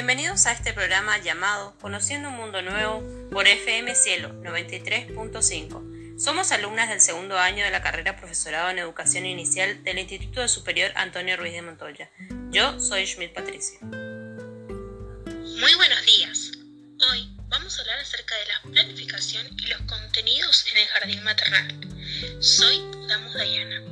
Bienvenidos a este programa llamado Conociendo un Mundo Nuevo por FM Cielo 93.5. Somos alumnas del segundo año de la carrera Profesorado en Educación Inicial del Instituto Superior Antonio Ruiz de Montoya. Yo soy Schmidt Patricia. Muy buenos días. Hoy vamos a hablar acerca de la planificación y los contenidos en el jardín maternal. Soy Damus Dayana.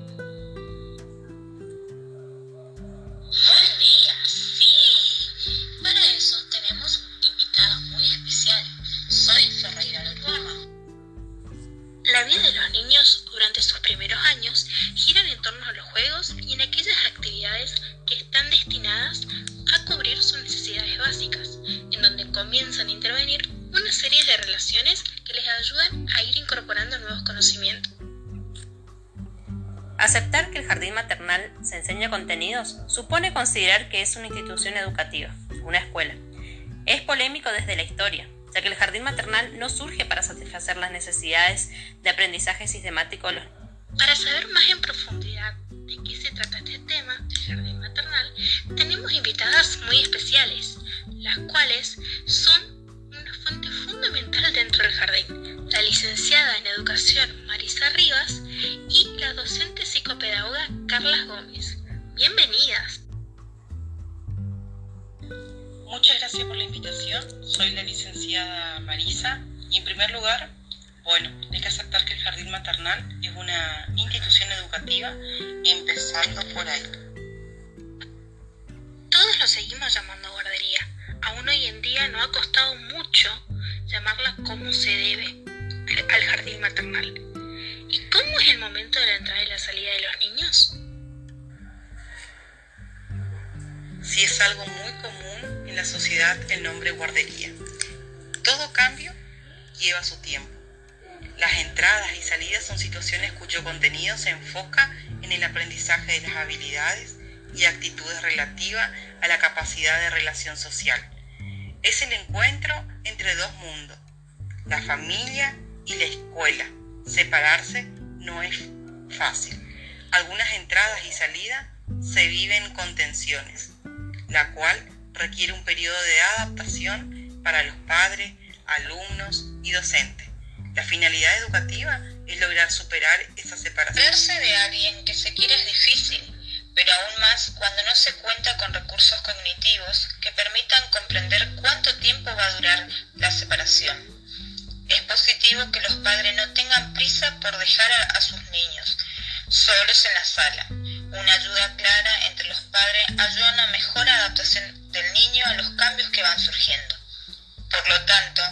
La vida de los niños durante sus primeros años gira en torno a los juegos y en aquellas actividades que están destinadas a cubrir sus necesidades básicas, en donde comienzan a intervenir una serie de relaciones que les ayudan a ir incorporando nuevos conocimientos. Aceptar que el jardín maternal se enseña contenidos supone considerar que es una institución educativa, una escuela. Es polémico desde la historia, ya que el jardín maternal no surge para satisfacer las necesidades de aprendizaje sistemático Para saber más en profundidad de qué se trata este tema del jardín maternal, tenemos invitadas muy especiales, las cuales son una fuente fundamental dentro del jardín. La licenciada en educación Marisa Rivas y la docente psicopedagoga Carla Gómez. Bienvenidas. Muchas gracias por la invitación. Soy la licenciada Marisa y en primer lugar, bueno, hay que aceptar que el jardín maternal es una institución educativa empezando por ahí. Todos lo seguimos llamando guardería. Aún hoy en día no ha costado mucho llamarla como se debe al jardín maternal. ¿Y cómo es el momento de la entrada y la salida de los niños? Sí es algo muy común la sociedad el nombre guardería. Todo cambio lleva su tiempo. Las entradas y salidas son situaciones cuyo contenido se enfoca en el aprendizaje de las habilidades y actitudes relativas a la capacidad de relación social. Es el encuentro entre dos mundos, la familia y la escuela. Separarse no es fácil. Algunas entradas y salidas se viven con tensiones, la cual requiere un periodo de adaptación para los padres, alumnos y docentes. La finalidad educativa es lograr superar esa separación. Verse de alguien que se quiere es difícil, pero aún más cuando no se cuenta con recursos cognitivos que permitan comprender cuánto tiempo va a durar la separación. Es positivo que los padres no tengan prisa por dejar a, a sus niños solos en la sala. Una ayuda clara entre los padres ayuda a una mejor adaptación del niño a los cambios que van surgiendo. Por lo tanto,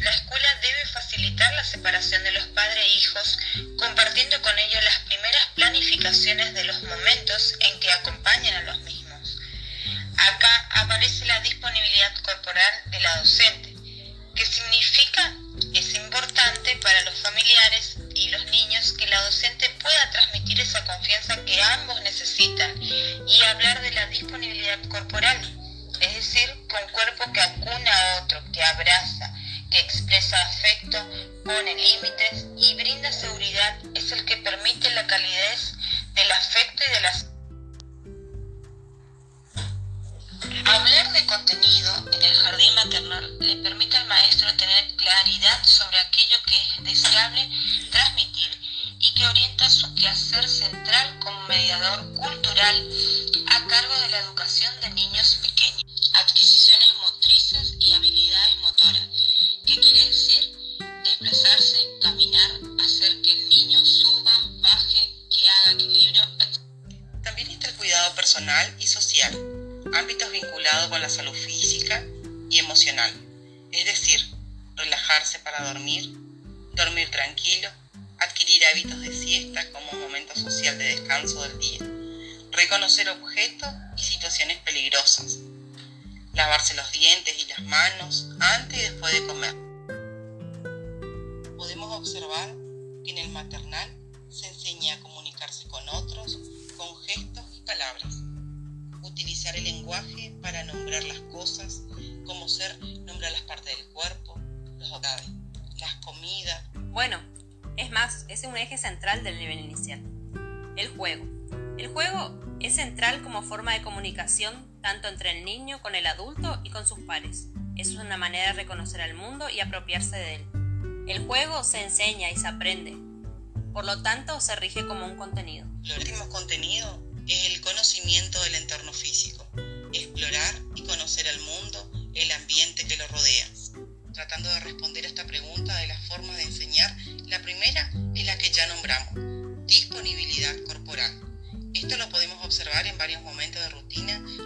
la escuela debe facilitar la separación de los padres e hijos, compartiendo con ellos las primeras planificaciones de los momentos en que acompañan a los mismos. Acá aparece la disponibilidad corporal de la docente, que significa es importante para los familiares y los confianza que ambos necesitan y hablar de la disponibilidad corporal, es decir, con cuerpo que acuna a otro, que abraza, que expresa afecto, pone límites y brinda seguridad, es el que permite la calidez del afecto y de las... Hablar de contenido en el jardín maternal le permite al maestro tener claridad sobre aquello orienta su quehacer central como mediador cultural a cargo de la educación de niños pequeños. Adquisiciones motrices y habilidades motoras. ¿Qué quiere decir? Desplazarse, caminar, hacer que el niño suba, baje, que haga equilibrio. También está el cuidado personal y social, ámbitos vinculados con la salud física y emocional, es decir, relajarse para dormir, dormir tranquilo, adquirir hábitos de siesta como un momento social de descanso del día, reconocer objetos y situaciones peligrosas, lavarse los dientes y las manos antes y después de comer. Podemos observar que en el maternal se enseña a comunicarse con otros con gestos y palabras, utilizar el lenguaje para nombrar las cosas, como ser nombrar las partes del cuerpo, los hogares, las comidas. Bueno, es más, es un eje central del nivel inicial. El juego. El juego es central como forma de comunicación tanto entre el niño con el adulto y con sus pares. Es una manera de reconocer al mundo y apropiarse de él. El juego se enseña y se aprende, por lo tanto se rige como un contenido. El último contenido es el conocimiento del entorno físico,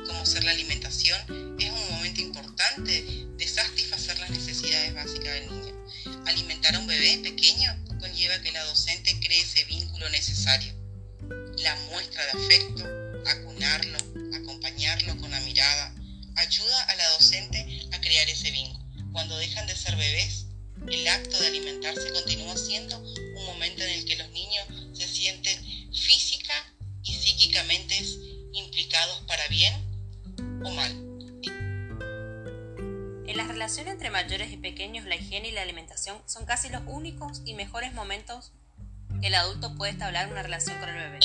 como ser la alimentación, es un momento importante de satisfacer las necesidades básicas del niño. Alimentar a un bebé pequeño conlleva que la docente cree ese vínculo necesario. La muestra de afecto, acunarlo, acompañarlo con la mirada, ayuda a la docente a crear ese vínculo. Cuando dejan de ser bebés, el acto de alimentarse continúa siendo un momento en el que los niños se sienten física y psíquicamente para bien o mal. En las relaciones entre mayores y pequeños, la higiene y la alimentación son casi los únicos y mejores momentos que el adulto puede establecer una relación con el bebé.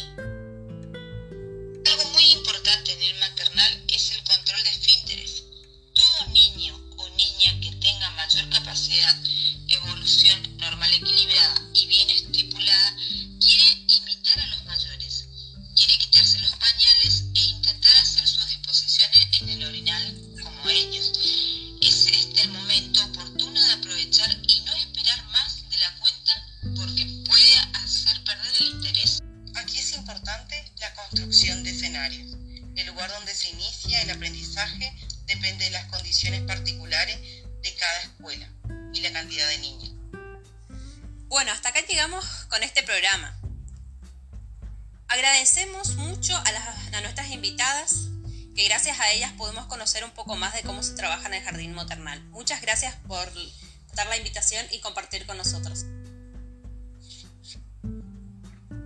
El lugar donde se inicia el aprendizaje depende de las condiciones particulares de cada escuela y la cantidad de niños. Bueno, hasta acá llegamos con este programa. Agradecemos mucho a, las, a nuestras invitadas, que gracias a ellas podemos conocer un poco más de cómo se trabaja en el jardín maternal. Muchas gracias por dar la invitación y compartir con nosotros.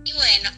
Y bueno,